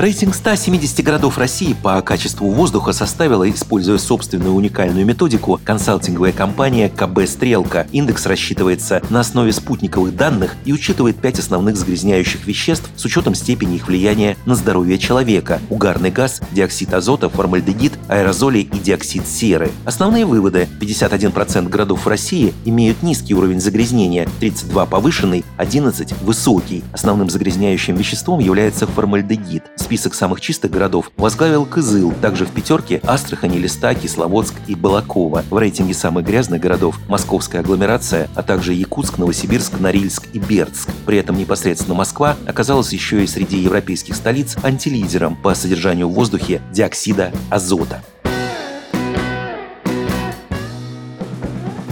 Рейтинг 170 городов России по качеству воздуха составила, используя собственную уникальную методику, консалтинговая компания КБ «Стрелка». Индекс рассчитывается на основе спутниковых данных и учитывает пять основных загрязняющих веществ с учетом степени их влияния на здоровье человека – угарный газ, диоксид азота, формальдегид, аэрозоли и диоксид серы. Основные выводы – 51% городов России имеют низкий уровень загрязнения, 32 повышенный, 11 высокий. Основным загрязняющим веществом является формальдегид. Список самых чистых городов возглавил Кызыл, также в пятерке Астрахань, Листа, Кисловодск и Балакова. В рейтинге самых грязных городов Московская агломерация, а также Якутск, Новосибирск, Норильск и Бердск. При этом непосредственно Москва оказалась еще и среди европейских столиц антилидером по содержанию в воздухе диоксида азота.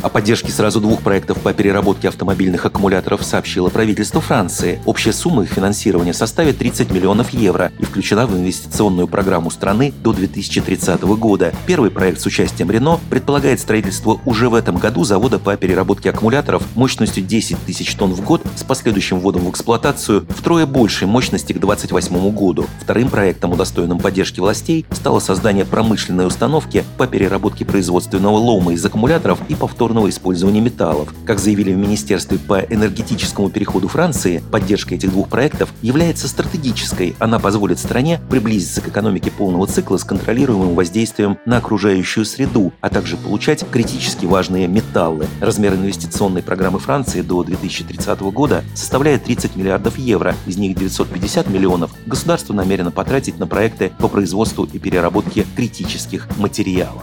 О поддержке сразу двух проектов по переработке автомобильных аккумуляторов сообщило правительство Франции. Общая сумма их финансирования составит 30 миллионов евро и включена в инвестиционную программу страны до 2030 года. Первый проект с участием Рено предполагает строительство уже в этом году завода по переработке аккумуляторов мощностью 10 тысяч тонн в год с последующим вводом в эксплуатацию втрое большей мощности к 2028 году. Вторым проектом, удостоенным поддержки властей, стало создание промышленной установки по переработке производственного лома из аккумуляторов и повторного повторного использования металлов. Как заявили в Министерстве по энергетическому переходу Франции, поддержка этих двух проектов является стратегической. Она позволит стране приблизиться к экономике полного цикла с контролируемым воздействием на окружающую среду, а также получать критически важные металлы. Размер инвестиционной программы Франции до 2030 года составляет 30 миллиардов евро, из них 950 миллионов государство намерено потратить на проекты по производству и переработке критических материалов.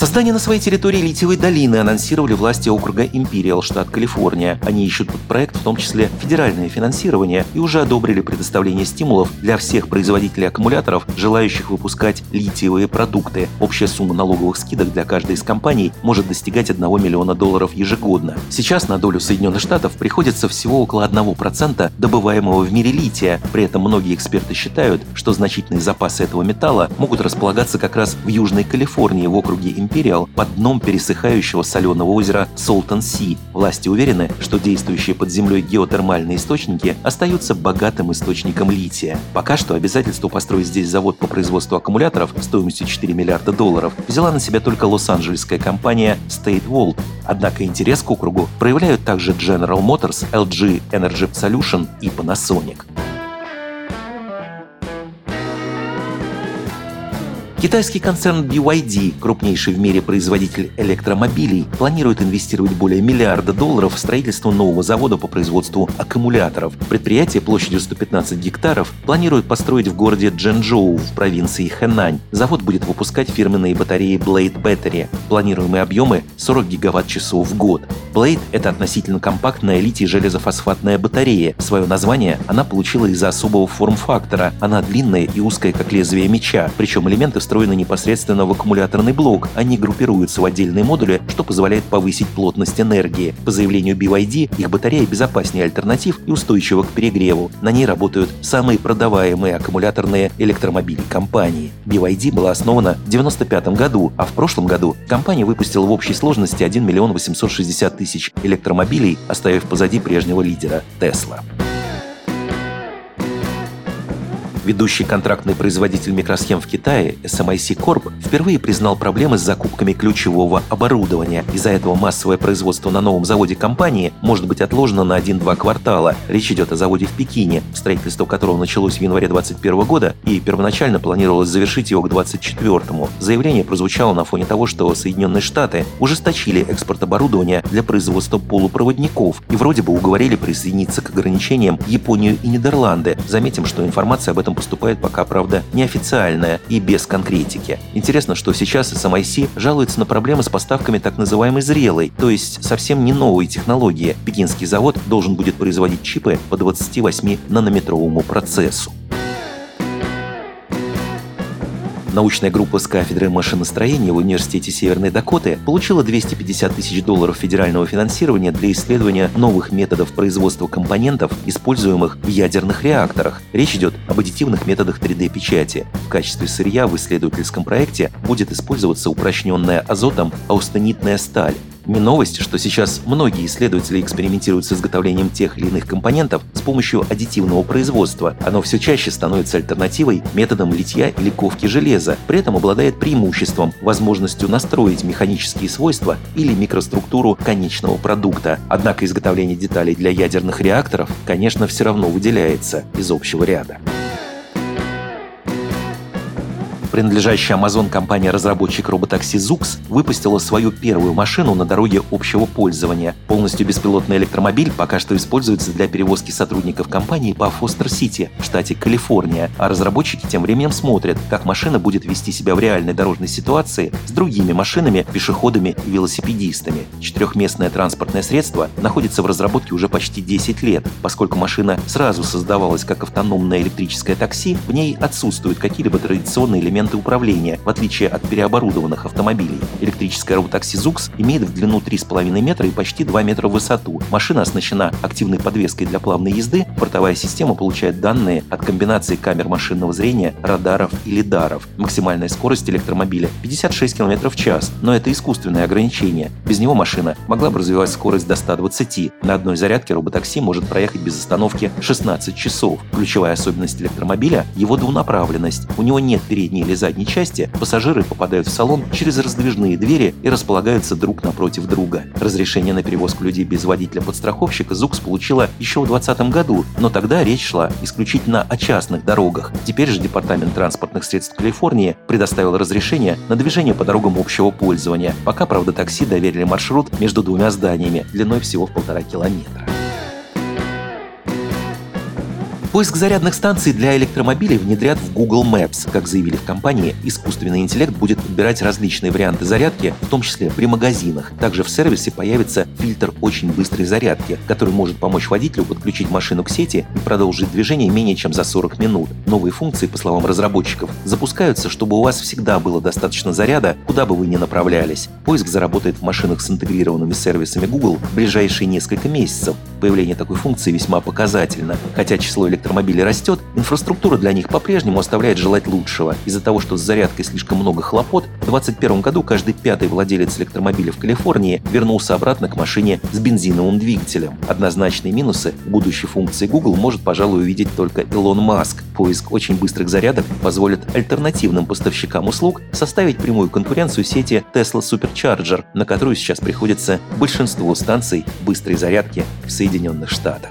Создание на своей территории литиевой долины анонсировали власти округа Империал, штат Калифорния. Они ищут под проект в том числе федеральное финансирование и уже одобрили предоставление стимулов для всех производителей аккумуляторов, желающих выпускать литиевые продукты. Общая сумма налоговых скидок для каждой из компаний может достигать 1 миллиона долларов ежегодно. Сейчас на долю Соединенных Штатов приходится всего около 1% добываемого в мире лития. При этом многие эксперты считают, что значительные запасы этого металла могут располагаться как раз в Южной Калифорнии в округе Империал Imperial под дном пересыхающего соленого озера Солтон-Си. Власти уверены, что действующие под землей геотермальные источники остаются богатым источником лития. Пока что обязательство построить здесь завод по производству аккумуляторов стоимостью 4 миллиарда долларов взяла на себя только лос-анджелесская компания State Volt. Однако интерес к округу проявляют также General Motors, LG Energy Solution и Panasonic. Китайский концерн BYD, крупнейший в мире производитель электромобилей, планирует инвестировать более миллиарда долларов в строительство нового завода по производству аккумуляторов. Предприятие площадью 115 гектаров планирует построить в городе Джэнчжоу в провинции Хэнань. Завод будет выпускать фирменные батареи Blade Battery. Планируемые объемы 40 гигаватт-часов в год. Blade — это относительно компактная литий-железофосфатная батарея. Свое название она получила из-за особого форм-фактора. Она длинная и узкая, как лезвие меча, причем элементы встроены непосредственно в аккумуляторный блок. Они группируются в отдельные модули, что позволяет повысить плотность энергии. По заявлению BYD, их батарея безопаснее альтернатив и устойчива к перегреву. На ней работают самые продаваемые аккумуляторные электромобили компании. BYD была основана в 1995 году, а в прошлом году компания выпустила в общей сложности 1 миллион 860 тысяч электромобилей, оставив позади прежнего лидера – Tesla. Ведущий контрактный производитель микросхем в Китае, SMIC Corp, впервые признал проблемы с закупками ключевого оборудования. Из-за этого массовое производство на новом заводе компании может быть отложено на 1-2 квартала. Речь идет о заводе в Пекине, строительство которого началось в январе 2021 года и первоначально планировалось завершить его к 2024. Заявление прозвучало на фоне того, что Соединенные Штаты ужесточили экспорт оборудования для производства полупроводников и вроде бы уговорили присоединиться к ограничениям Японию и Нидерланды. Заметим, что информация об этом поступает пока, правда, неофициальная и без конкретики. Интересно, что сейчас SMIC жалуется на проблемы с поставками так называемой зрелой, то есть совсем не новой технологии. Пекинский завод должен будет производить чипы по 28 нанометровому процессу. Научная группа с кафедры машиностроения в Университете Северной Дакоты получила 250 тысяч долларов федерального финансирования для исследования новых методов производства компонентов, используемых в ядерных реакторах. Речь идет об аддитивных методах 3D-печати. В качестве сырья в исследовательском проекте будет использоваться упрочненная азотом аустенитная сталь, не новость, что сейчас многие исследователи экспериментируют с изготовлением тех или иных компонентов с помощью аддитивного производства. Оно все чаще становится альтернативой методам литья или ковки железа, при этом обладает преимуществом, возможностью настроить механические свойства или микроструктуру конечного продукта. Однако изготовление деталей для ядерных реакторов, конечно, все равно выделяется из общего ряда. Принадлежащая Amazon компания-разработчик роботакси Zux выпустила свою первую машину на дороге общего пользования. Полностью беспилотный электромобиль пока что используется для перевозки сотрудников компании по Фостер-Сити штате Калифорния, а разработчики тем временем смотрят, как машина будет вести себя в реальной дорожной ситуации с другими машинами, пешеходами и велосипедистами. Четырехместное транспортное средство находится в разработке уже почти 10 лет. Поскольку машина сразу создавалась как автономное электрическое такси, в ней отсутствуют какие-либо традиционные элементы элементы управления, в отличие от переоборудованных автомобилей. Электрическая роботакси ZUX имеет в длину 3,5 метра и почти 2 метра в высоту. Машина оснащена активной подвеской для плавной езды, бортовая система получает данные от комбинации камер машинного зрения, радаров и лидаров. Максимальная скорость электромобиля 56 км в час, но это искусственное ограничение. Без него машина могла бы развивать скорость до 120. На одной зарядке роботакси может проехать без остановки 16 часов. Ключевая особенность электромобиля – его двунаправленность. У него нет передней или задней части пассажиры попадают в салон через раздвижные двери и располагаются друг напротив друга. Разрешение на перевозку людей без водителя-подстраховщика ЗУКС получила еще в 2020 году, но тогда речь шла исключительно о частных дорогах. Теперь же Департамент транспортных средств Калифорнии предоставил разрешение на движение по дорогам общего пользования. Пока, правда, такси доверили маршрут между двумя зданиями длиной всего в полтора километра. Поиск зарядных станций для электромобилей внедрят в Google Maps. Как заявили в компании, искусственный интеллект будет подбирать различные варианты зарядки, в том числе при магазинах. Также в сервисе появится фильтр очень быстрой зарядки, который может помочь водителю подключить машину к сети и продолжить движение менее чем за 40 минут. Новые функции, по словам разработчиков, запускаются, чтобы у вас всегда было достаточно заряда, куда бы вы ни направлялись. Поиск заработает в машинах с интегрированными сервисами Google в ближайшие несколько месяцев. Появление такой функции весьма показательно. Хотя число электромобилей электромобилей растет, инфраструктура для них по-прежнему оставляет желать лучшего. Из-за того, что с зарядкой слишком много хлопот, в 2021 году каждый пятый владелец электромобиля в Калифорнии вернулся обратно к машине с бензиновым двигателем. Однозначные минусы будущей функции Google может, пожалуй, увидеть только Илон Маск. Поиск очень быстрых зарядок позволит альтернативным поставщикам услуг составить прямую конкуренцию сети Tesla Supercharger, на которую сейчас приходится большинство станций быстрой зарядки в Соединенных Штатах.